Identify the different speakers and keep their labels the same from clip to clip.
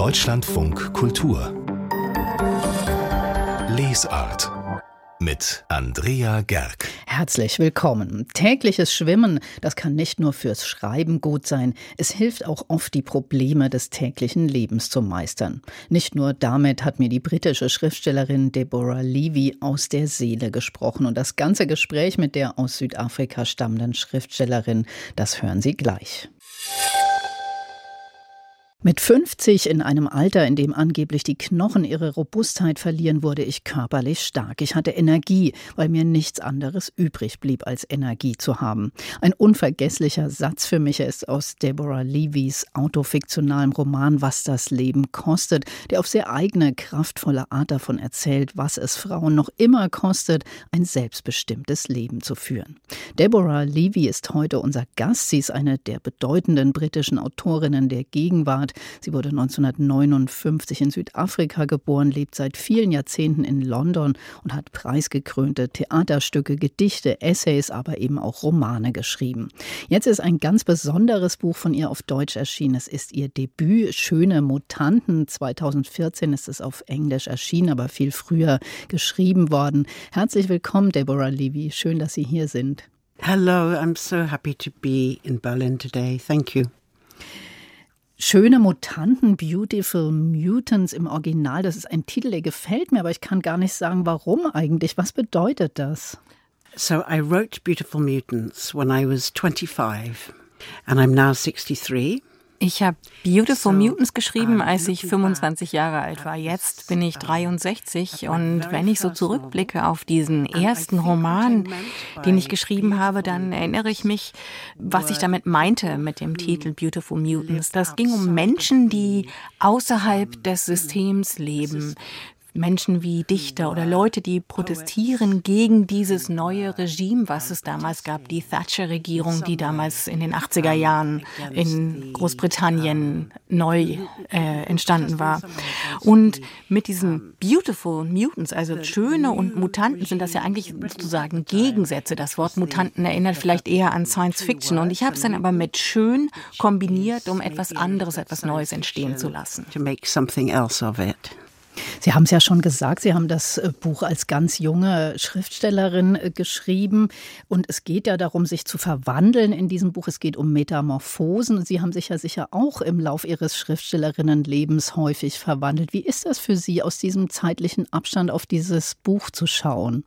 Speaker 1: Deutschlandfunk Kultur Lesart mit Andrea Gerg.
Speaker 2: Herzlich willkommen. Tägliches Schwimmen, das kann nicht nur fürs Schreiben gut sein, es hilft auch oft, die Probleme des täglichen Lebens zu meistern. Nicht nur damit hat mir die britische Schriftstellerin Deborah Levy aus der Seele gesprochen und das ganze Gespräch mit der aus Südafrika stammenden Schriftstellerin, das hören Sie gleich. Mit 50 in einem Alter, in dem angeblich die Knochen ihre Robustheit verlieren, wurde ich körperlich stark. Ich hatte Energie, weil mir nichts anderes übrig blieb, als Energie zu haben. Ein unvergesslicher Satz für mich ist aus Deborah Levys autofiktionalem Roman Was das Leben kostet, der auf sehr eigene, kraftvolle Art davon erzählt, was es Frauen noch immer kostet, ein selbstbestimmtes Leben zu führen. Deborah Levy ist heute unser Gast. Sie ist eine der bedeutenden britischen Autorinnen der Gegenwart. Heimat. Sie wurde 1959 in Südafrika geboren, lebt seit vielen Jahrzehnten in London und hat preisgekrönte Theaterstücke, Gedichte, Essays, aber eben auch Romane geschrieben. Jetzt ist ein ganz besonderes Buch von ihr auf Deutsch erschienen. Es ist ihr Debüt Schöne Mutanten. 2014 ist es auf Englisch erschienen, aber viel früher geschrieben worden. Herzlich willkommen, Deborah Levy. Schön, dass Sie hier sind.
Speaker 3: Hello, I'm so happy to be in Berlin today. Thank you.
Speaker 2: Schöne Mutanten, Beautiful Mutants im Original, das ist ein Titel, der gefällt mir, aber ich kann gar nicht sagen, warum eigentlich. Was bedeutet das?
Speaker 3: So I wrote Beautiful Mutants when I was 25 and I'm now 63.
Speaker 4: Ich habe Beautiful Mutants geschrieben, als ich 25 Jahre alt war. Jetzt bin ich 63 und wenn ich so zurückblicke auf diesen ersten Roman, den ich geschrieben habe, dann erinnere ich mich, was ich damit meinte mit dem Titel Beautiful Mutants. Das ging um Menschen, die außerhalb des Systems leben, Menschen wie Dichter oder Leute, die protestieren gegen dieses neue Regime, was es damals gab, die Thatcher-Regierung, die damals in den 80er Jahren in Großbritannien neu äh, entstanden war. Und mit diesen Beautiful Mutants, also schöne und Mutanten, sind das ja eigentlich sozusagen Gegensätze. Das Wort Mutanten erinnert vielleicht eher an Science Fiction. Und ich habe es dann aber mit schön kombiniert, um etwas anderes, etwas Neues entstehen zu lassen.
Speaker 3: To make something else of it.
Speaker 2: Sie haben es ja schon gesagt, Sie haben das äh, Buch als ganz junge Schriftstellerin äh, geschrieben und es geht ja darum, sich zu verwandeln in diesem Buch. Es geht um Metamorphosen Sie haben sich ja sicher auch im Lauf Ihres Schriftstellerinnenlebens häufig verwandelt. Wie ist das für Sie, aus diesem zeitlichen Abstand auf dieses Buch zu schauen?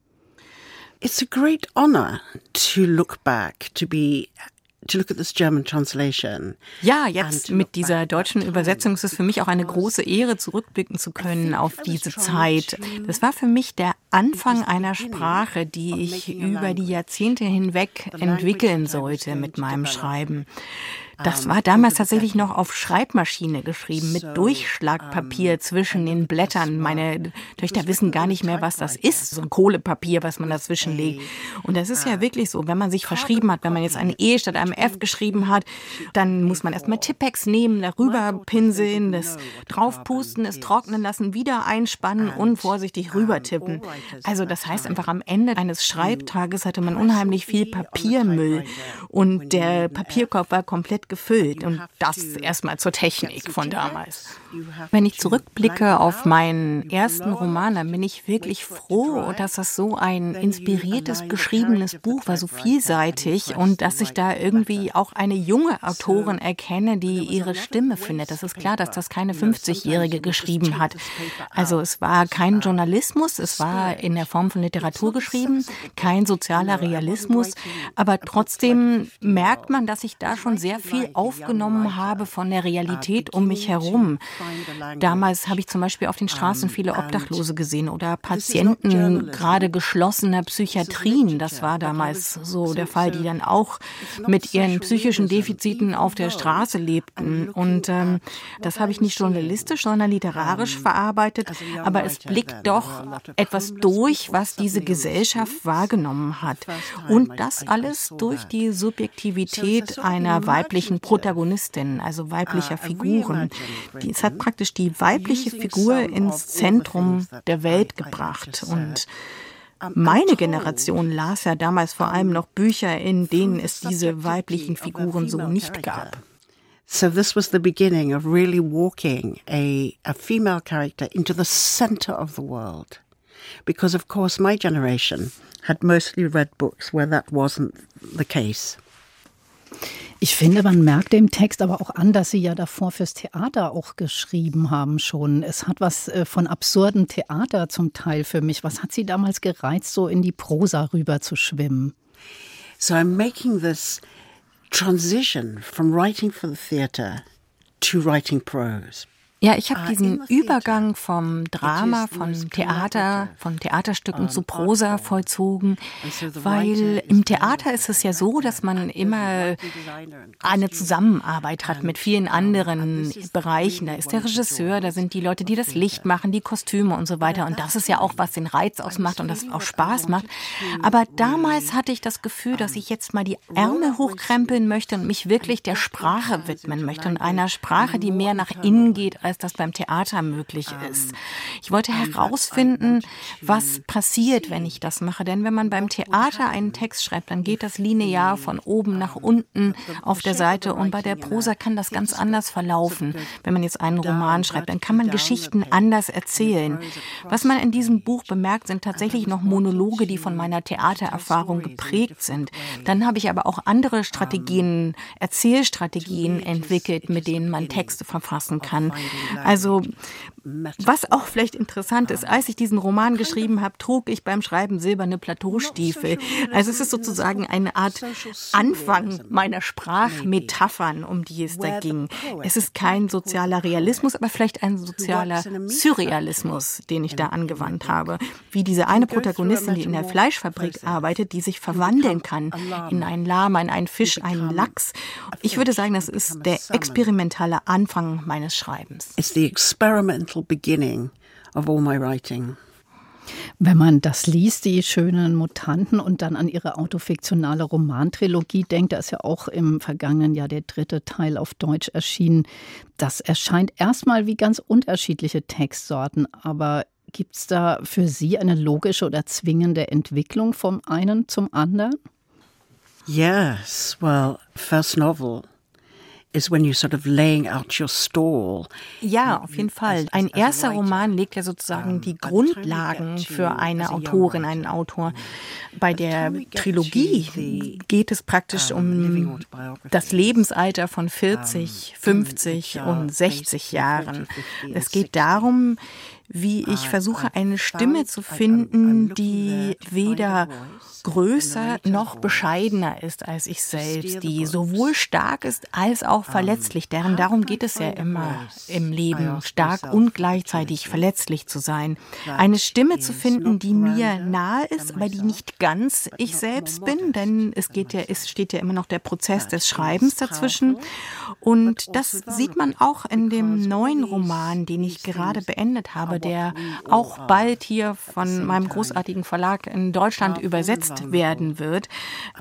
Speaker 3: It's a great honor to look back, to be
Speaker 4: ja, jetzt mit dieser deutschen Übersetzung ist es für mich auch eine große Ehre, zurückblicken zu können auf diese Zeit. Das war für mich der Anfang einer Sprache, die ich über die Jahrzehnte hinweg entwickeln sollte mit meinem Schreiben. Das war damals tatsächlich noch auf Schreibmaschine geschrieben, mit Durchschlagpapier zwischen den Blättern. Meine Töchter wissen gar nicht mehr, was das ist, so ein Kohlepapier, was man dazwischen legt. Und das ist ja wirklich so, wenn man sich verschrieben hat, wenn man jetzt ein E statt einem F geschrieben hat, dann muss man erstmal Tippex nehmen, darüber pinseln, das draufpusten, es trocknen lassen, wieder einspannen und vorsichtig rüber tippen. Also das heißt einfach, am Ende eines Schreibtages hatte man unheimlich viel Papiermüll und der Papierkorb war komplett komplett gefüllt. Und das erstmal zur Technik von damals. Wenn ich zurückblicke auf meinen ersten Roman, dann bin ich wirklich froh, dass das so ein inspiriertes, geschriebenes Buch war, so vielseitig und dass ich da irgendwie auch eine junge Autorin erkenne, die ihre Stimme findet. Das ist klar, dass das keine 50-Jährige geschrieben hat. Also es war kein Journalismus, es war in der Form von Literatur geschrieben, kein sozialer Realismus, aber trotzdem merkt man, dass ich da schon sehr viel aufgenommen habe von der Realität um mich herum. Damals habe ich zum Beispiel auf den Straßen viele Obdachlose gesehen oder Patienten gerade geschlossener Psychiatrien. Das war damals so der Fall, die dann auch mit ihren psychischen Defiziten auf der Straße lebten. Und ähm, das habe ich nicht journalistisch, sondern literarisch verarbeitet. Aber es blickt doch etwas durch, was diese Gesellschaft wahrgenommen hat. Und das alles durch die Subjektivität einer weiblichen Protagonistin, also weiblicher Figuren. Es hat praktisch die weibliche Figur ins Zentrum der Welt gebracht und meine Generation las ja damals vor allem noch Bücher, in denen es diese weiblichen Figuren so nicht gab.
Speaker 3: So this was the beginning of really walking a, a female character into the center of the world. Because of course my generation had mostly read books where that wasn't the case.
Speaker 2: Ich finde, man merkt dem Text aber auch an, dass Sie ja davor fürs Theater auch geschrieben haben schon. Es hat was äh, von absurdem Theater zum Teil für mich. Was hat Sie damals gereizt, so in die Prosa rüber zu schwimmen?
Speaker 3: So I'm making this transition from writing for the theater to writing prose.
Speaker 4: Ja, ich habe ah, diesen Übergang vom Drama, von Theater, von Theaterstücken zu Prosa vollzogen, weil im Theater ist es ja so, dass man immer eine Zusammenarbeit hat mit vielen anderen Bereichen. Da ist der Regisseur, da sind die Leute, die das Licht machen, die Kostüme und so weiter. Und das ist ja auch, was den Reiz ausmacht und das auch Spaß macht. Aber damals hatte ich das Gefühl, dass ich jetzt mal die Ärmel hochkrempeln möchte und mich wirklich der Sprache widmen möchte und einer Sprache, die mehr nach innen geht als als das beim Theater möglich ähm, ist. Ich wollte herausfinden, was passiert, wenn ich das mache. Denn wenn man beim Theater einen Text schreibt, dann geht das linear von oben nach unten auf der Seite und bei der Prosa kann das ganz anders verlaufen. Wenn man jetzt einen Roman schreibt, dann kann man Geschichten anders erzählen. Was man in diesem Buch bemerkt, sind tatsächlich noch Monologe, die von meiner Theatererfahrung geprägt sind. Dann habe ich aber auch andere Strategien, Erzählstrategien entwickelt, mit denen man Texte verfassen kann. Also was auch vielleicht interessant ist, als ich diesen Roman geschrieben habe, trug ich beim Schreiben silberne Plateaustiefel. Also es ist sozusagen eine Art Anfang meiner Sprachmetaphern, um die es da ging. Es ist kein sozialer Realismus, aber vielleicht ein sozialer Surrealismus, den ich da angewandt habe. Wie diese eine Protagonistin, die in der Fleischfabrik arbeitet, die sich verwandeln kann in einen Lama, in einen Fisch, einen Lachs. Ich würde sagen, das ist der experimentale Anfang meines Schreibens.
Speaker 3: It's the experimental beginning of all my writing.
Speaker 2: Wenn man das liest, die schönen Mutanten, und dann an ihre autofiktionale Romantrilogie denkt, da ist ja auch im vergangenen Jahr der dritte Teil auf Deutsch erschienen. Das erscheint erstmal wie ganz unterschiedliche Textsorten, aber gibt es da für Sie eine logische oder zwingende Entwicklung vom einen zum anderen?
Speaker 3: Yes, well, first novel
Speaker 4: Ja, auf jeden Fall. Ein erster Roman legt ja sozusagen die Grundlagen für eine Autorin, einen Autor. Bei der Trilogie geht es praktisch um das Lebensalter von 40, 50 und 60 Jahren. Es geht darum, wie ich versuche, eine Stimme zu finden, die weder größer noch bescheidener ist als ich selbst, die sowohl stark ist als auch verletzlich. Deren darum geht es ja immer im Leben, stark und gleichzeitig verletzlich zu sein. Eine Stimme zu finden, die mir nahe ist, aber die nicht ganz ich selbst bin, denn es geht ja, es steht ja immer noch der Prozess des Schreibens dazwischen. Und das sieht man auch in dem neuen Roman, den ich gerade beendet habe, der auch bald hier von meinem großartigen Verlag in Deutschland übersetzt werden wird.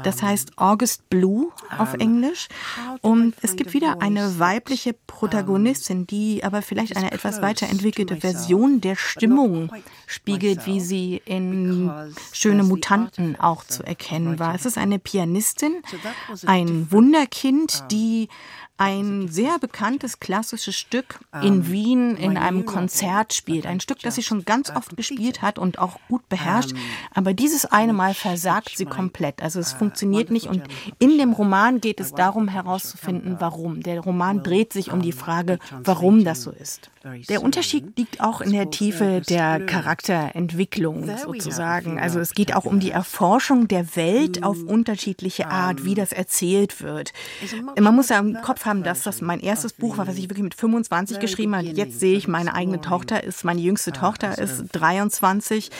Speaker 4: Das heißt August Blue auf Englisch. Und es gibt wieder eine weibliche Protagonistin, die aber vielleicht eine etwas weiterentwickelte Version der Stimmung spiegelt, wie sie in Schöne Mutanten auch zu erkennen war. Es ist eine Pianistin, ein Wunderkind, die ein sehr bekanntes klassisches Stück in ähm, Wien in einem Konzert spielt. Ein Stück, das sie schon ganz oft gespielt hat und auch gut beherrscht. Ähm, Aber dieses eine Mal versagt sie komplett. Also es äh, funktioniert nicht. Und in dem Roman geht es darum herauszufinden, warum. Der Roman dreht sich um die Frage, warum das so ist. Der Unterschied liegt auch in der Tiefe der Charakterentwicklung sozusagen. Also es geht auch um die Erforschung der Welt auf unterschiedliche Art, wie das erzählt wird. Man muss ja im Kopf haben, dass das mein erstes Buch war, was ich wirklich mit 25 geschrieben habe. Jetzt sehe ich, meine eigene Tochter ist, meine jüngste Tochter ist 23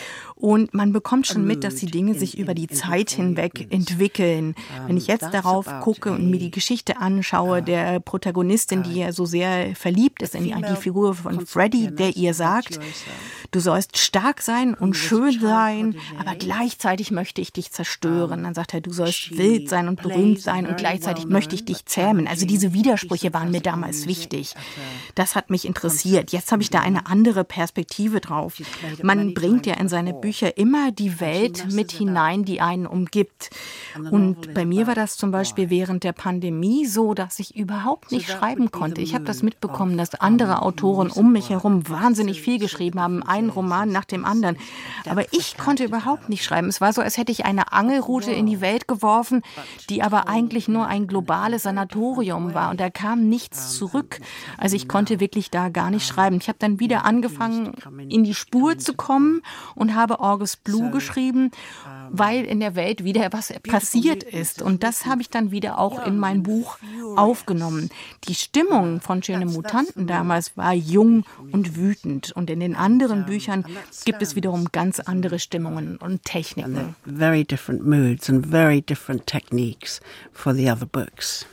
Speaker 4: und man bekommt schon mit, dass die Dinge sich über die Zeit hinweg entwickeln. Wenn ich jetzt darauf gucke und mir die Geschichte anschaue, der Protagonistin, die ja. so sehr verliebt ist in die Figur von Freddy, der ihr sagt, du sollst stark sein und schön sein, aber gleichzeitig möchte ich dich zerstören. Dann sagt er, du sollst wild sein und berühmt sein und gleichzeitig möchte ich dich zähmen. Also diese Widersprüche waren mir damals wichtig. Das hat mich interessiert. Jetzt habe ich da eine andere Perspektive drauf. Man bringt ja in seine Bücher immer die Welt mit hinein, die einen umgibt. Und bei mir war das zum Beispiel während der Pandemie so, dass ich überhaupt nicht schreiben konnte. Ich habe das mitbekommen, dass andere Autoren um mich herum wahnsinnig viel geschrieben haben, einen Roman nach dem anderen. Aber ich konnte überhaupt nicht schreiben. Es war so, als hätte ich eine Angelrute in die Welt geworfen, die aber eigentlich nur ein globales Sanatorium war. Und da kam nichts zurück. Also ich konnte wirklich da gar nicht schreiben. Ich habe dann wieder angefangen, in die Spur zu kommen und habe August Blue geschrieben, weil in der Welt wieder was passiert ist. Und das habe ich dann wieder auch in mein Buch aufgenommen. Die Stimmung von Schöne Mutanten damals war jung und wütend. Und in den anderen Büchern gibt es wiederum ganz andere Stimmungen und Techniken.
Speaker 3: Very different moods and very different techniques for the other books.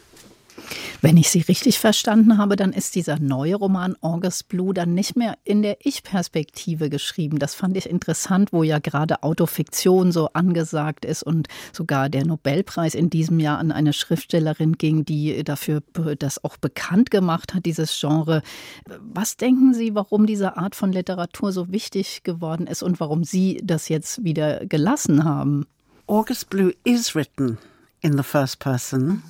Speaker 2: Wenn ich Sie richtig verstanden habe, dann ist dieser neue Roman August Blue dann nicht mehr in der Ich-Perspektive geschrieben. Das fand ich interessant, wo ja gerade Autofiktion so angesagt ist und sogar der Nobelpreis in diesem Jahr an eine Schriftstellerin ging, die dafür das auch bekannt gemacht hat, dieses Genre. Was denken Sie, warum diese Art von Literatur so wichtig geworden ist und warum Sie das jetzt wieder gelassen haben?
Speaker 3: August Blue is written in the first person.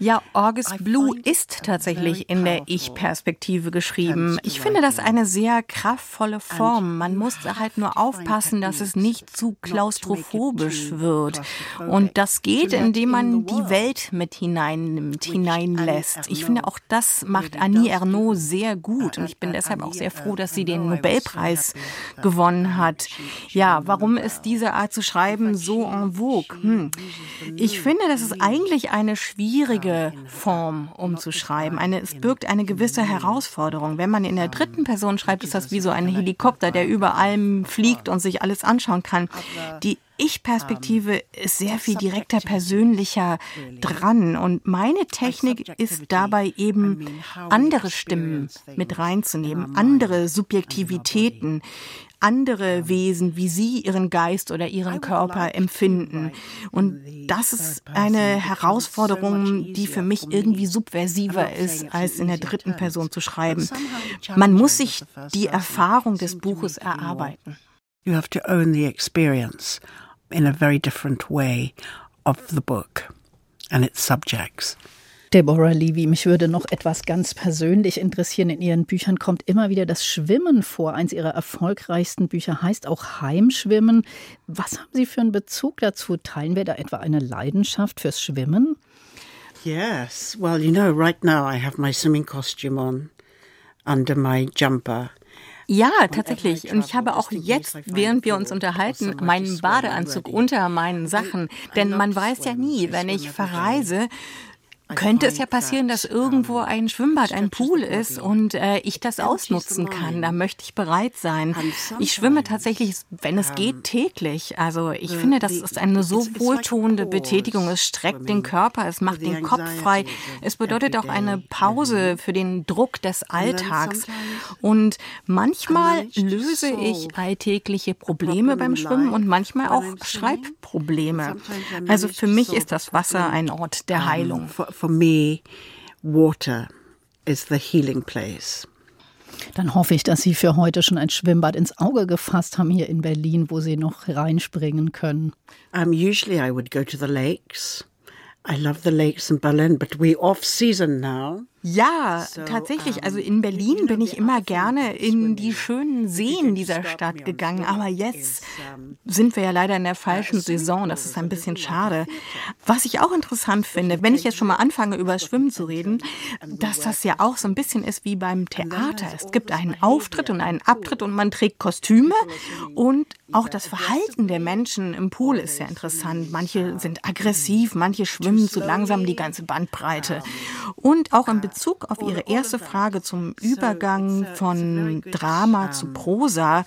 Speaker 4: Ja, August Blue ist tatsächlich in der Ich-Perspektive geschrieben. Ich finde das eine sehr kraftvolle Form. Man muss halt nur aufpassen, dass es nicht zu klaustrophobisch wird. Und das geht, indem man die Welt mit hineinnimmt, hineinlässt. Ich finde auch das macht Annie Ernaux sehr gut. Und ich bin deshalb auch sehr froh, dass sie den Nobelpreis gewonnen hat. Ja, warum ist diese Art zu schreiben so en vogue? Hm. Ich finde, das ist eigentlich eine schwierige schwierige Form umzuschreiben. Eine, es birgt eine gewisse Herausforderung. Wenn man in der dritten Person schreibt, ist das wie so ein Helikopter, der über allem fliegt und sich alles anschauen kann. Die ich-Perspektive ist sehr viel direkter, persönlicher dran. Und meine Technik ist dabei eben, andere Stimmen mit reinzunehmen, andere Subjektivitäten andere Wesen, wie sie ihren Geist oder ihren Körper empfinden. Und das ist eine Herausforderung, die für mich irgendwie subversiver ist, als in der dritten Person zu schreiben. Man muss sich die Erfahrung des Buches erarbeiten.
Speaker 3: You have to own the experience in a very different way of the book and its subjects.
Speaker 2: Deborah Levy, mich würde noch etwas ganz persönlich interessieren. In Ihren Büchern kommt immer wieder das Schwimmen vor. Eins Ihrer erfolgreichsten Bücher heißt auch Heimschwimmen. Was haben Sie für einen Bezug dazu? Teilen wir da etwa eine Leidenschaft fürs Schwimmen?
Speaker 3: Yes. Well, you know, right now I have my swimming costume on under my jumper.
Speaker 4: Ja, tatsächlich. Und ich habe auch jetzt, während wir uns unterhalten, meinen Badeanzug unter meinen Sachen. Denn man weiß ja nie, wenn ich verreise, könnte es ja passieren, dass irgendwo ein Schwimmbad, ein Pool ist und äh, ich das ausnutzen kann. Da möchte ich bereit sein. Ich schwimme tatsächlich, wenn es geht, täglich. Also ich finde, das ist eine so wohltuende Betätigung. Es streckt den Körper, es macht den Kopf frei. Es bedeutet auch eine Pause für den Druck des Alltags. Und manchmal löse ich alltägliche Probleme beim Schwimmen und manchmal auch Schreibprobleme. Also für mich ist das Wasser ein Ort der Heilung
Speaker 3: for me, water is the healing place.
Speaker 2: Dann hoffe ich, dass Sie für heute schon ein Schwimmbad ins Auge gefasst haben hier in Berlin, wo Sie noch reinspringen können.
Speaker 3: Um, usually I would go to the lakes. I love the lakes in Berlin, but we're off season now.
Speaker 4: Ja, tatsächlich. Also in Berlin bin ich immer gerne in die schönen Seen dieser Stadt gegangen. Aber jetzt sind wir ja leider in der falschen Saison. Das ist ein bisschen schade. Was ich auch interessant finde, wenn ich jetzt schon mal anfange, über Schwimmen zu reden, dass das ja auch so ein bisschen ist wie beim Theater. Es gibt einen Auftritt und einen Abtritt und man trägt Kostüme und auch das Verhalten der Menschen im Pool ist sehr interessant. Manche sind aggressiv, manche schwimmen zu langsam die ganze Bandbreite. Und auch im Bezug auf Ihre erste Frage zum Übergang von Drama zu Prosa,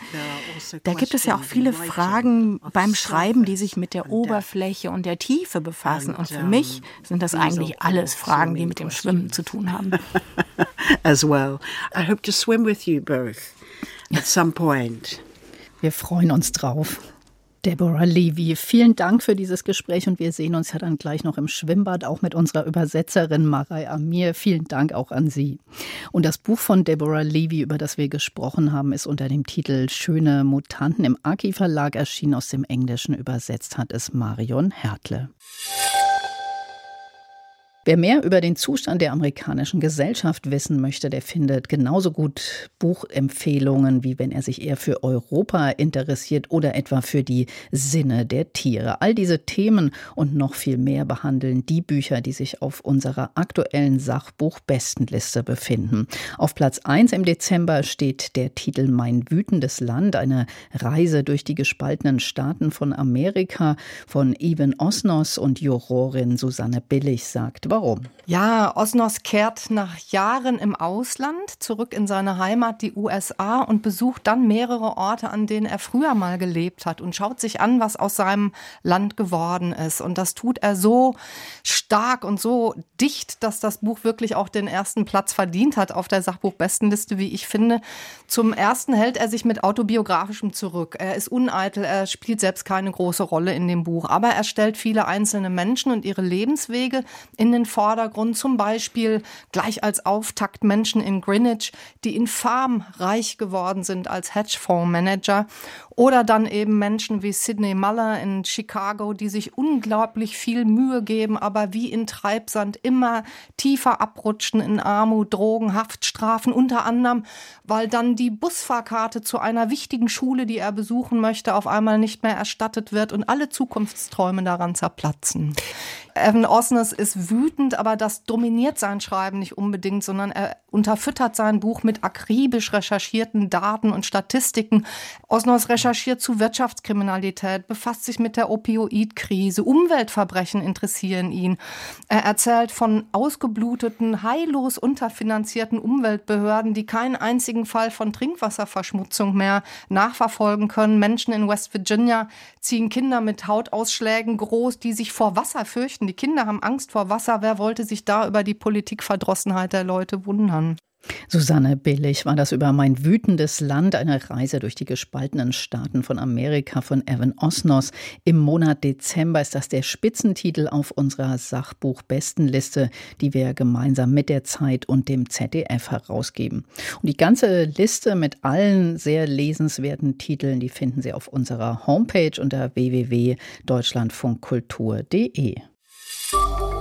Speaker 4: da gibt es ja auch viele Fragen beim Schreiben, die sich mit der Oberfläche und der Tiefe befassen. Und für mich sind das eigentlich alles Fragen, die mit dem Schwimmen zu tun haben.
Speaker 3: As well. I hope to swim with you both at some point.
Speaker 2: Wir freuen uns drauf. Deborah Levy, vielen Dank für dieses Gespräch und wir sehen uns ja dann gleich noch im Schwimmbad, auch mit unserer Übersetzerin Marei Amir. Vielen Dank auch an Sie. Und das Buch von Deborah Levy, über das wir gesprochen haben, ist unter dem Titel Schöne Mutanten im Aki Verlag erschienen. Aus dem Englischen übersetzt hat es Marion Hertle. Wer mehr über den Zustand der amerikanischen Gesellschaft wissen möchte, der findet genauso gut Buchempfehlungen, wie wenn er sich eher für Europa interessiert oder etwa für die Sinne der Tiere. All diese Themen und noch viel mehr behandeln die Bücher, die sich auf unserer aktuellen Sachbuchbestenliste befinden. Auf Platz 1 im Dezember steht der Titel Mein wütendes Land, eine Reise durch die gespaltenen Staaten von Amerika von Even Osnos und Jurorin Susanne Billig sagt, Warum?
Speaker 5: Ja, Osnos kehrt nach Jahren im Ausland zurück in seine Heimat, die USA, und besucht dann mehrere Orte, an denen er früher mal gelebt hat und schaut sich an, was aus seinem Land geworden ist. Und das tut er so stark und so dicht, dass das Buch wirklich auch den ersten Platz verdient hat auf der Sachbuchbestenliste, wie ich finde. Zum ersten hält er sich mit autobiografischem zurück. Er ist uneitel, er spielt selbst keine große Rolle in dem Buch, aber er stellt viele einzelne Menschen und ihre Lebenswege in den den Vordergrund, zum Beispiel gleich als Auftakt Menschen in Greenwich, die infam reich geworden sind als Hedgefondsmanager oder dann eben Menschen wie Sidney Muller in Chicago, die sich unglaublich viel Mühe geben, aber wie in Treibsand immer tiefer abrutschen in Armut, Drogen, Haftstrafen, unter anderem, weil dann die Busfahrkarte zu einer wichtigen Schule, die er besuchen möchte, auf einmal nicht mehr erstattet wird und alle Zukunftsträume daran zerplatzen. Evan Osnes ist wütend, aber das dominiert sein Schreiben nicht unbedingt, sondern er unterfüttert sein Buch mit akribisch recherchierten Daten und Statistiken. Osnos recherchiert zu Wirtschaftskriminalität, befasst sich mit der Opioidkrise, Umweltverbrechen interessieren ihn. Er erzählt von ausgebluteten, heillos unterfinanzierten Umweltbehörden, die keinen einzigen Fall von Trinkwasserverschmutzung mehr nachverfolgen können. Menschen in West Virginia ziehen Kinder mit Hautausschlägen groß, die sich vor Wasser fürchten. Die Kinder haben Angst vor Wasser. Wer wollte sich da über die Politikverdrossenheit der Leute wundern?
Speaker 2: Susanne Billig war das über mein wütendes Land, eine Reise durch die gespaltenen Staaten von Amerika von Evan Osnos. Im Monat Dezember ist das der Spitzentitel auf unserer Sachbuchbestenliste, die wir gemeinsam mit der Zeit und dem ZDF herausgeben. Und die ganze Liste mit allen sehr lesenswerten Titeln, die finden Sie auf unserer Homepage unter www.deutschlandfunkkultur.de.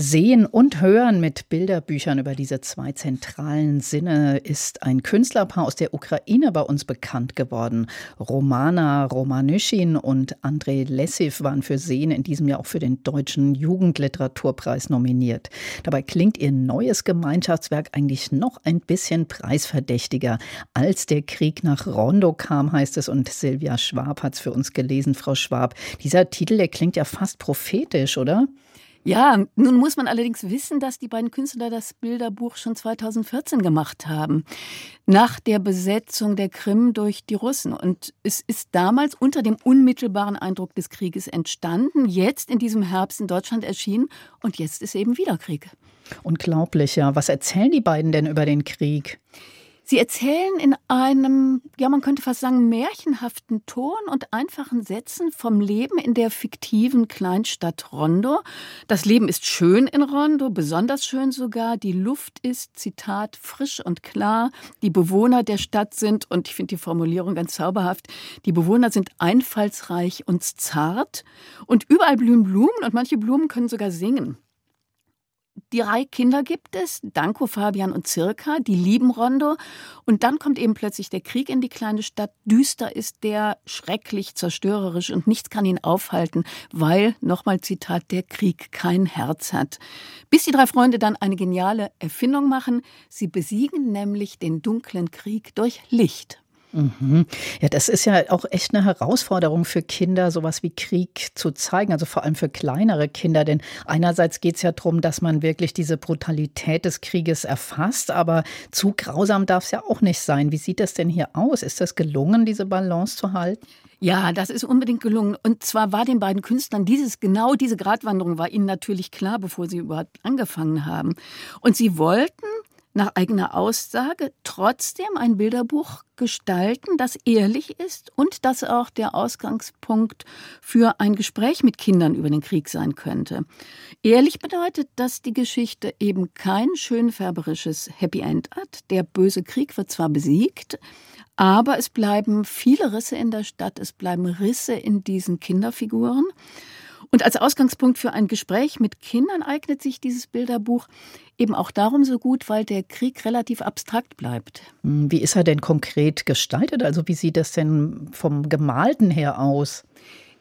Speaker 2: Sehen und Hören mit Bilderbüchern über diese zwei zentralen Sinne ist ein Künstlerpaar aus der Ukraine bei uns bekannt geworden. Romana Romanyschin und Andrei Lessiv waren für Sehen in diesem Jahr auch für den Deutschen Jugendliteraturpreis nominiert. Dabei klingt ihr neues Gemeinschaftswerk eigentlich noch ein bisschen preisverdächtiger. Als der Krieg nach Rondo kam, heißt es, und Silvia Schwab hat es für uns gelesen, Frau Schwab. Dieser Titel, der klingt ja fast prophetisch, oder?
Speaker 6: Ja, nun muss man allerdings wissen, dass die beiden Künstler das Bilderbuch schon 2014 gemacht haben, nach der Besetzung der Krim durch die Russen. Und es ist damals unter dem unmittelbaren Eindruck des Krieges entstanden, jetzt in diesem Herbst in Deutschland erschienen und jetzt ist eben wieder Krieg.
Speaker 2: Unglaublich, ja. Was erzählen die beiden denn über den Krieg?
Speaker 6: Sie erzählen in einem, ja, man könnte fast sagen, märchenhaften Ton und einfachen Sätzen vom Leben in der fiktiven Kleinstadt Rondo. Das Leben ist schön in Rondo, besonders schön sogar. Die Luft ist, Zitat, frisch und klar. Die Bewohner der Stadt sind, und ich finde die Formulierung ganz zauberhaft, die Bewohner sind einfallsreich und zart. Und überall blühen Blumen und manche Blumen können sogar singen. Die drei Kinder gibt es, Danko, Fabian und Circa, die lieben Rondo. Und dann kommt eben plötzlich der Krieg in die kleine Stadt. Düster ist der, schrecklich, zerstörerisch und nichts kann ihn aufhalten, weil, nochmal Zitat, der Krieg kein Herz hat. Bis die drei Freunde dann eine geniale Erfindung machen. Sie besiegen nämlich den dunklen Krieg durch Licht.
Speaker 2: Mhm. Ja, das ist ja auch echt eine Herausforderung für Kinder, sowas wie Krieg zu zeigen, also vor allem für kleinere Kinder. Denn einerseits geht es ja darum, dass man wirklich diese Brutalität des Krieges erfasst, aber zu grausam darf es ja auch nicht sein. Wie sieht das denn hier aus? Ist das gelungen, diese Balance zu halten?
Speaker 6: Ja, das ist unbedingt gelungen. Und zwar war den beiden Künstlern dieses, genau diese Gratwanderung war ihnen natürlich klar, bevor sie überhaupt angefangen haben. Und sie wollten nach eigener Aussage trotzdem ein Bilderbuch gestalten, das ehrlich ist und das auch der Ausgangspunkt für ein Gespräch mit Kindern über den Krieg sein könnte. Ehrlich bedeutet, dass die Geschichte eben kein schönfärberisches Happy End hat. Der böse Krieg wird zwar besiegt, aber es bleiben viele Risse in der Stadt, es bleiben Risse in diesen Kinderfiguren. Und als Ausgangspunkt für ein Gespräch mit Kindern eignet sich dieses Bilderbuch eben auch darum so gut, weil der Krieg relativ abstrakt bleibt.
Speaker 2: Hm, wie ist er denn konkret gestaltet? Also wie sieht das denn vom Gemalten her aus?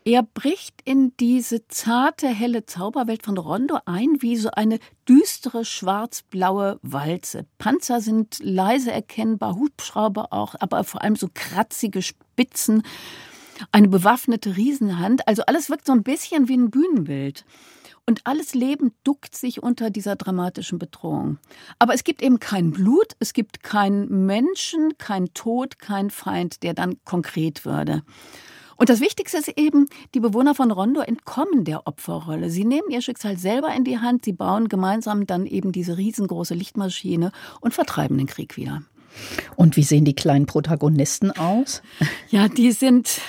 Speaker 6: Er bricht in diese zarte, helle Zauberwelt von Rondo ein, wie so eine düstere, schwarz-blaue Walze. Panzer sind leise erkennbar, Hubschrauber auch, aber vor allem so kratzige Spitzen, eine bewaffnete Riesenhand. Also alles wirkt so ein bisschen wie ein Bühnenbild. Und alles Leben duckt sich unter dieser dramatischen Bedrohung. Aber es gibt eben kein Blut, es gibt keinen Menschen, kein Tod, kein Feind, der dann konkret würde. Und das Wichtigste ist eben, die Bewohner von Rondo entkommen der Opferrolle. Sie nehmen ihr Schicksal selber in die Hand, sie bauen gemeinsam dann eben diese riesengroße Lichtmaschine und vertreiben den Krieg wieder.
Speaker 2: Und wie sehen die kleinen Protagonisten aus?
Speaker 6: Ja, die sind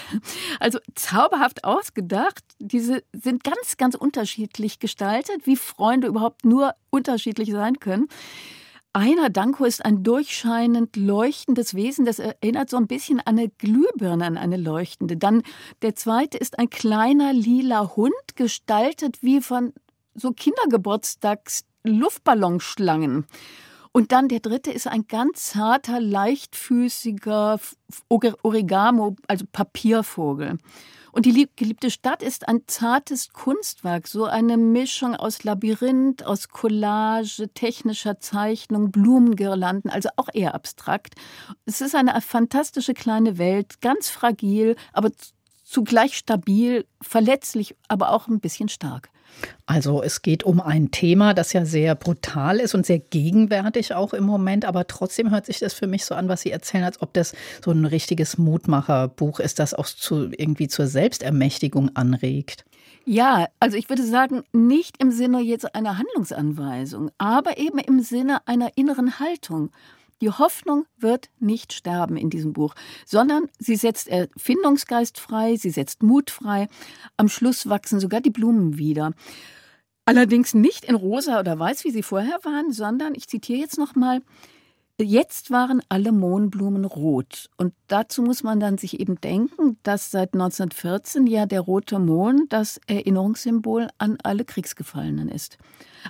Speaker 6: also zauberhaft ausgedacht. Diese sind ganz, ganz unterschiedlich gestaltet, wie Freunde überhaupt nur unterschiedlich sein können. Einer Danko ist ein durchscheinend leuchtendes Wesen, das erinnert so ein bisschen an eine Glühbirne, an eine leuchtende. Dann der zweite ist ein kleiner lila Hund, gestaltet wie von so Kindergeburtstags Luftballonschlangen. Und dann der dritte ist ein ganz zarter, leichtfüßiger Origamo, also Papiervogel. Und die geliebte Stadt ist ein zartes Kunstwerk, so eine Mischung aus Labyrinth, aus Collage, technischer Zeichnung, Blumengirlanden, also auch eher abstrakt. Es ist eine fantastische kleine Welt, ganz fragil, aber zugleich stabil, verletzlich, aber auch ein bisschen stark.
Speaker 2: Also es geht um ein Thema, das ja sehr brutal ist und sehr gegenwärtig auch im Moment, aber trotzdem hört sich das für mich so an, was Sie erzählen, als ob das so ein richtiges Mutmacherbuch ist, das auch zu, irgendwie zur Selbstermächtigung anregt.
Speaker 6: Ja, also ich würde sagen, nicht im Sinne jetzt einer Handlungsanweisung, aber eben im Sinne einer inneren Haltung. Die Hoffnung wird nicht sterben in diesem Buch, sondern sie setzt Erfindungsgeist frei, sie setzt Mut frei. Am Schluss wachsen sogar die Blumen wieder. Allerdings nicht in rosa oder weiß, wie sie vorher waren, sondern, ich zitiere jetzt nochmal, Jetzt waren alle Mohnblumen rot. Und dazu muss man dann sich eben denken, dass seit 1914 ja der rote Mohn das Erinnerungssymbol an alle Kriegsgefallenen ist.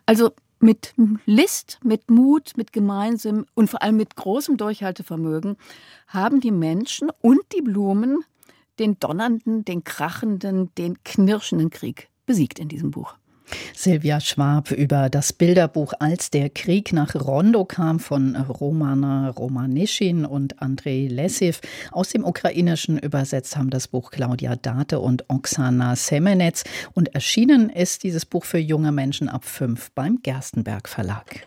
Speaker 6: Also mit List, mit Mut, mit Gemeinsam und vor allem mit großem Durchhaltevermögen haben die Menschen und die Blumen den donnernden, den krachenden, den knirschenden Krieg besiegt in diesem Buch.
Speaker 2: Silvia Schwab über das Bilderbuch Als der Krieg nach Rondo kam von Romana Romanischin und Andrei Lessiv. Aus dem Ukrainischen übersetzt haben das Buch Claudia Date und Oksana Semenetz. Und erschienen ist dieses Buch für junge Menschen ab fünf beim Gerstenberg Verlag.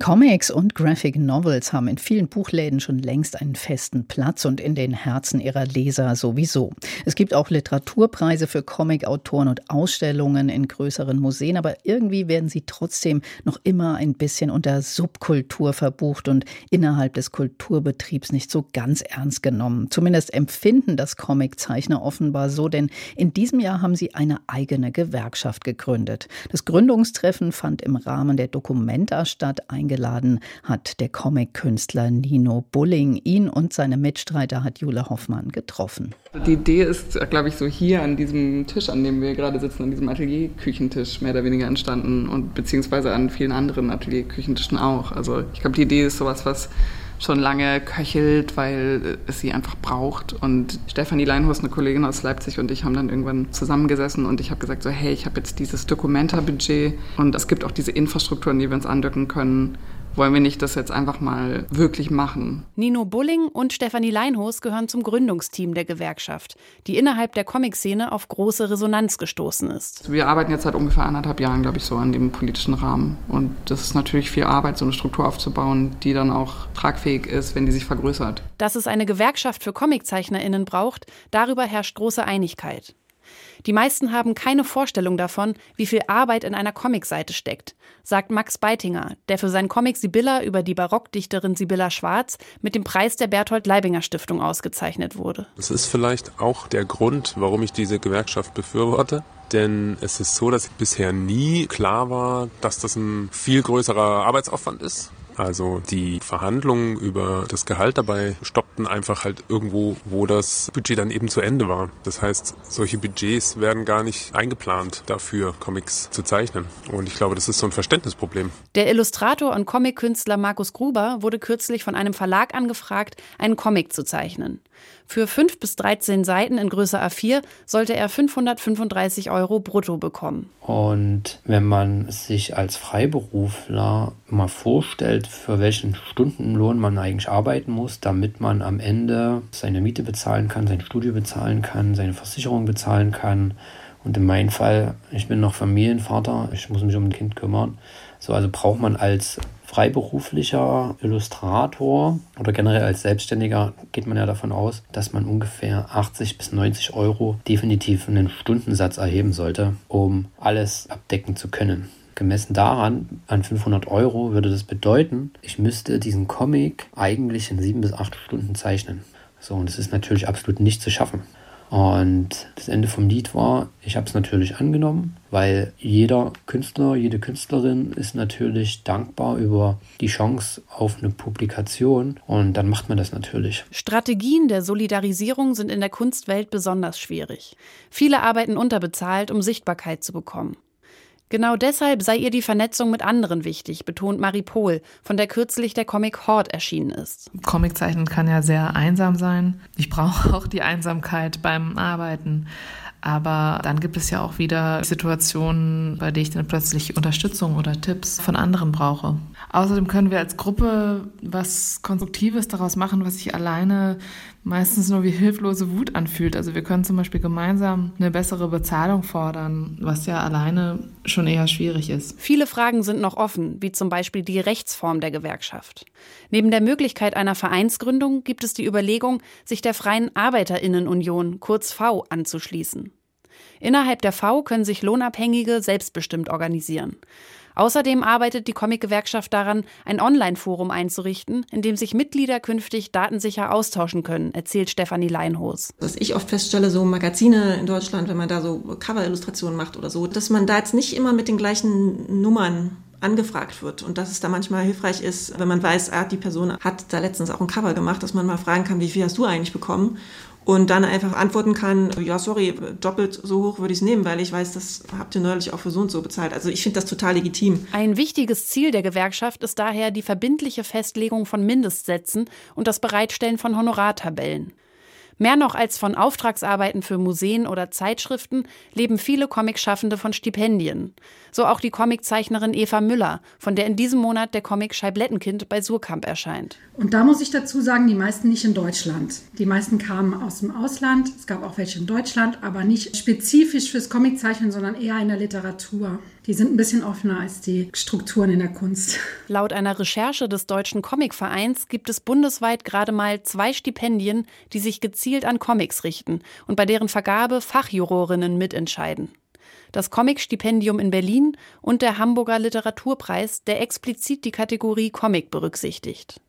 Speaker 2: Comics und Graphic Novels haben in vielen Buchläden schon längst einen festen Platz und in den Herzen ihrer Leser sowieso. Es gibt auch Literaturpreise für Comicautoren und Ausstellungen in größeren Museen, aber irgendwie werden sie trotzdem noch immer ein bisschen unter Subkultur verbucht und innerhalb des Kulturbetriebs nicht so ganz ernst genommen. Zumindest empfinden das Comiczeichner offenbar so, denn in diesem Jahr haben sie eine eigene Gewerkschaft gegründet. Das Gründungstreffen fand im Rahmen der Documenta statt, eingeladen hat der Comic-Künstler Nino Bulling. Ihn und seine Mitstreiter hat Jule Hoffmann getroffen.
Speaker 7: Die Idee ist, glaube ich, so hier an diesem Tisch, an dem wir gerade sitzen, an diesem Atelier-Küchentisch mehr oder weniger entstanden und beziehungsweise an vielen anderen Atelier-Küchentischen auch. Also ich glaube, die Idee ist sowas, was schon lange köchelt, weil es sie einfach braucht. Und Stefanie Leinhorst, eine Kollegin aus Leipzig und ich haben dann irgendwann zusammengesessen und ich habe gesagt so, hey, ich habe jetzt dieses Documenta-Budget und es gibt auch diese Infrastruktur, an die wir uns andrücken können wollen wir nicht das jetzt einfach mal wirklich machen.
Speaker 8: Nino Bulling und Stefanie Leinhos gehören zum Gründungsteam der Gewerkschaft, die innerhalb der Comic-Szene auf große Resonanz gestoßen ist.
Speaker 7: Wir arbeiten jetzt seit ungefähr anderthalb Jahren, glaube ich, so an dem politischen Rahmen. Und das ist natürlich viel Arbeit, so eine Struktur aufzubauen, die dann auch tragfähig ist, wenn die sich vergrößert.
Speaker 8: Dass es eine Gewerkschaft für ComiczeichnerInnen braucht, darüber herrscht große Einigkeit. Die meisten haben keine Vorstellung davon, wie viel Arbeit in einer Comicseite steckt, sagt Max Beitinger, der für seinen Comic Sibylla über die Barockdichterin Sibylla Schwarz mit dem Preis der Berthold Leibinger Stiftung ausgezeichnet wurde.
Speaker 9: Das ist vielleicht auch der Grund, warum ich diese Gewerkschaft befürworte. Denn es ist so, dass bisher nie klar war, dass das ein viel größerer Arbeitsaufwand ist. Also die Verhandlungen über das Gehalt dabei stoppten einfach halt irgendwo, wo das Budget dann eben zu Ende war. Das heißt, solche Budgets werden gar nicht eingeplant dafür, Comics zu zeichnen. Und ich glaube, das ist so ein Verständnisproblem.
Speaker 8: Der Illustrator und Comickünstler Markus Gruber wurde kürzlich von einem Verlag angefragt, einen Comic zu zeichnen. Für 5 bis 13 Seiten in Größe A4 sollte er 535 Euro brutto bekommen.
Speaker 10: Und wenn man sich als Freiberufler mal vorstellt, für welchen Stundenlohn man eigentlich arbeiten muss, damit man am Ende seine Miete bezahlen kann, sein Studio bezahlen kann, seine Versicherung bezahlen kann. Und in meinem Fall, ich bin noch Familienvater, ich muss mich um ein Kind kümmern. So, also braucht man als freiberuflicher Illustrator oder generell als Selbstständiger geht man ja davon aus, dass man ungefähr 80 bis 90 Euro definitiv einen Stundensatz erheben sollte, um alles abdecken zu können. Gemessen daran, an 500 Euro würde das bedeuten, ich müsste diesen Comic eigentlich in sieben bis acht Stunden zeichnen. So, und das ist natürlich absolut nicht zu schaffen. Und das Ende vom Lied war, ich habe es natürlich angenommen, weil jeder Künstler, jede Künstlerin ist natürlich dankbar über die Chance auf eine Publikation und dann macht man das natürlich.
Speaker 8: Strategien der Solidarisierung sind in der Kunstwelt besonders schwierig. Viele arbeiten unterbezahlt, um Sichtbarkeit zu bekommen. Genau deshalb sei ihr die Vernetzung mit anderen wichtig, betont Marie Pohl, von der kürzlich der Comic Horde erschienen ist.
Speaker 11: Comiczeichnen kann ja sehr einsam sein. Ich brauche auch die Einsamkeit beim Arbeiten. Aber dann gibt es ja auch wieder Situationen, bei denen ich dann plötzlich Unterstützung oder Tipps von anderen brauche. Außerdem können wir als Gruppe was Konstruktives daraus machen, was sich alleine meistens nur wie hilflose Wut anfühlt. Also wir können zum Beispiel gemeinsam eine bessere Bezahlung fordern, was ja alleine schon eher schwierig ist.
Speaker 8: Viele Fragen sind noch offen, wie zum Beispiel die Rechtsform der Gewerkschaft. Neben der Möglichkeit einer Vereinsgründung gibt es die Überlegung, sich der Freien Arbeiterinnenunion, kurz V, anzuschließen. Innerhalb der V können sich Lohnabhängige selbstbestimmt organisieren. Außerdem arbeitet die Comic-Gewerkschaft daran, ein Online-Forum einzurichten, in dem sich Mitglieder künftig datensicher austauschen können, erzählt Stefanie Leinhos.
Speaker 12: Was ich oft feststelle, so Magazine in Deutschland, wenn man da so Cover-Illustrationen macht oder so, dass man da jetzt nicht immer mit den gleichen Nummern angefragt wird und dass es da manchmal hilfreich ist, wenn man weiß, ah, die Person hat da letztens auch ein Cover gemacht, dass man mal fragen kann, wie viel hast du eigentlich bekommen und dann einfach antworten kann, ja, sorry, doppelt so hoch würde ich es nehmen, weil ich weiß, das habt ihr neulich auch für so und so bezahlt. Also ich finde das total legitim.
Speaker 8: Ein wichtiges Ziel der Gewerkschaft ist daher die verbindliche Festlegung von Mindestsätzen und das Bereitstellen von Honorartabellen. Mehr noch als von Auftragsarbeiten für Museen oder Zeitschriften leben viele Comicschaffende von Stipendien. So auch die Comiczeichnerin Eva Müller, von der in diesem Monat der Comic Scheiblettenkind bei Surkamp erscheint.
Speaker 13: Und da muss ich dazu sagen, die meisten nicht in Deutschland. Die meisten kamen aus dem Ausland. Es gab auch welche in Deutschland, aber nicht spezifisch fürs Comiczeichnen, sondern eher in der Literatur. Die sind ein bisschen offener als die Strukturen in der Kunst.
Speaker 8: Laut einer Recherche des Deutschen Comicvereins gibt es bundesweit gerade mal zwei Stipendien, die sich gezielt an Comics richten und bei deren Vergabe Fachjurorinnen mitentscheiden. Das Comic-Stipendium in Berlin und der Hamburger Literaturpreis, der explizit die Kategorie Comic berücksichtigt.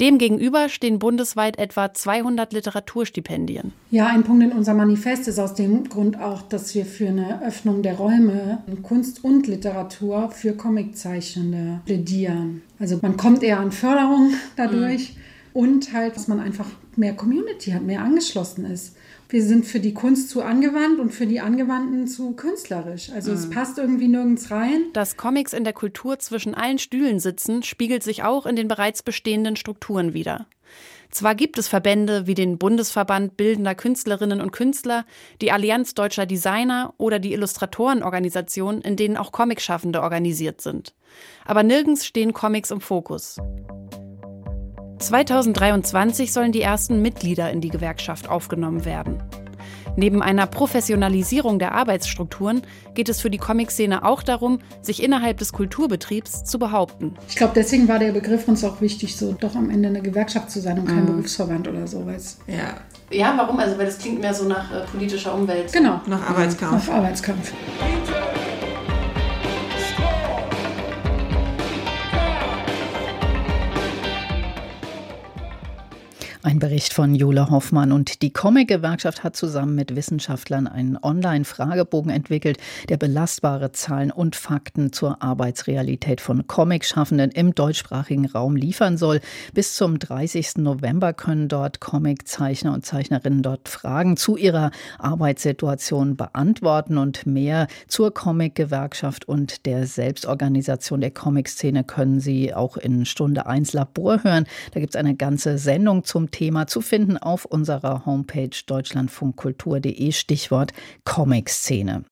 Speaker 8: Demgegenüber stehen bundesweit etwa 200 Literaturstipendien.
Speaker 13: Ja, ein Punkt in unserem Manifest ist aus dem Grund auch, dass wir für eine Öffnung der Räume in Kunst und Literatur für Comiczeichnende plädieren. Also man kommt eher an Förderung dadurch mhm. Und halt, dass man einfach mehr Community hat, mehr angeschlossen ist wir sind für die Kunst zu angewandt und für die Angewandten zu künstlerisch. Also mhm. es passt irgendwie nirgends rein.
Speaker 8: Dass Comics in der Kultur zwischen allen Stühlen sitzen, spiegelt sich auch in den bereits bestehenden Strukturen wider. Zwar gibt es Verbände wie den Bundesverband Bildender Künstlerinnen und Künstler, die Allianz Deutscher Designer oder die Illustratorenorganisation, in denen auch Comicschaffende organisiert sind. Aber nirgends stehen Comics im Fokus. 2023 sollen die ersten Mitglieder in die Gewerkschaft aufgenommen werden. Neben einer Professionalisierung der Arbeitsstrukturen geht es für die Comic-Szene auch darum, sich innerhalb des Kulturbetriebs zu behaupten.
Speaker 13: Ich glaube, deswegen war der Begriff uns auch wichtig, so doch am Ende eine Gewerkschaft zu sein und kein mhm. Berufsverband oder sowas.
Speaker 8: Ja. Ja, warum? Also, weil das klingt mehr so nach äh, politischer Umwelt.
Speaker 13: Genau.
Speaker 12: Nach Arbeitskampf.
Speaker 13: Nach Arbeitskampf.
Speaker 2: Ein Bericht von Jule Hoffmann und die Comic-Gewerkschaft hat zusammen mit Wissenschaftlern einen Online-Fragebogen entwickelt, der belastbare Zahlen und Fakten zur Arbeitsrealität von Comic-Schaffenden im deutschsprachigen Raum liefern soll. Bis zum 30. November können dort Comic-Zeichner und Zeichnerinnen dort Fragen zu ihrer Arbeitssituation beantworten und mehr zur Comic-Gewerkschaft und der Selbstorganisation der Comic-Szene können Sie auch in Stunde 1 Labor hören. Da gibt es eine ganze Sendung Thema zu finden auf unserer Homepage deutschlandfunkkultur.de Stichwort Comic-Szene.